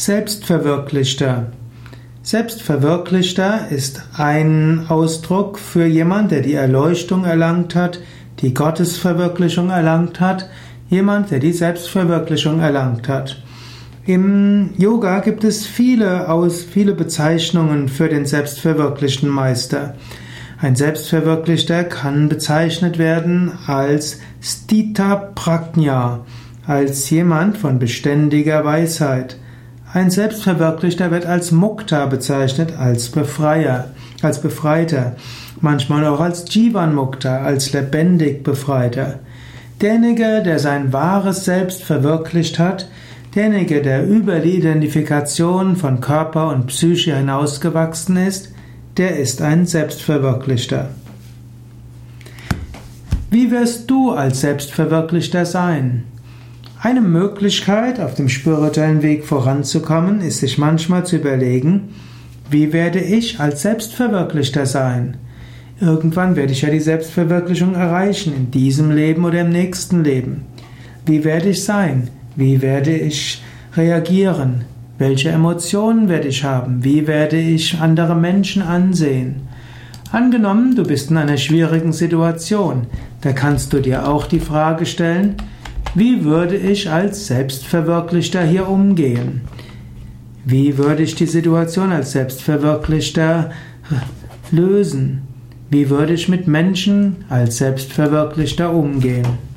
Selbstverwirklichter. Selbstverwirklichter ist ein Ausdruck für jemand, der die Erleuchtung erlangt hat, die Gottesverwirklichung erlangt hat, jemand, der die Selbstverwirklichung erlangt hat. Im Yoga gibt es viele, aus, viele Bezeichnungen für den selbstverwirklichten Meister. Ein Selbstverwirklichter kann bezeichnet werden als Stita Prajna, als jemand von beständiger Weisheit. Ein Selbstverwirklichter wird als Mukta bezeichnet, als Befreier, als Befreiter, manchmal auch als Jivan Mukta, als lebendig Befreiter. Derjenige, der sein wahres Selbst verwirklicht hat, derjenige, der über die Identifikation von Körper und Psyche hinausgewachsen ist, der ist ein Selbstverwirklichter. Wie wirst du als Selbstverwirklichter sein? Eine Möglichkeit, auf dem spirituellen Weg voranzukommen, ist sich manchmal zu überlegen, wie werde ich als Selbstverwirklichter sein? Irgendwann werde ich ja die Selbstverwirklichung erreichen, in diesem Leben oder im nächsten Leben. Wie werde ich sein? Wie werde ich reagieren? Welche Emotionen werde ich haben? Wie werde ich andere Menschen ansehen? Angenommen, du bist in einer schwierigen Situation, da kannst du dir auch die Frage stellen, wie würde ich als Selbstverwirklichter hier umgehen? Wie würde ich die Situation als Selbstverwirklichter lösen? Wie würde ich mit Menschen als Selbstverwirklichter umgehen?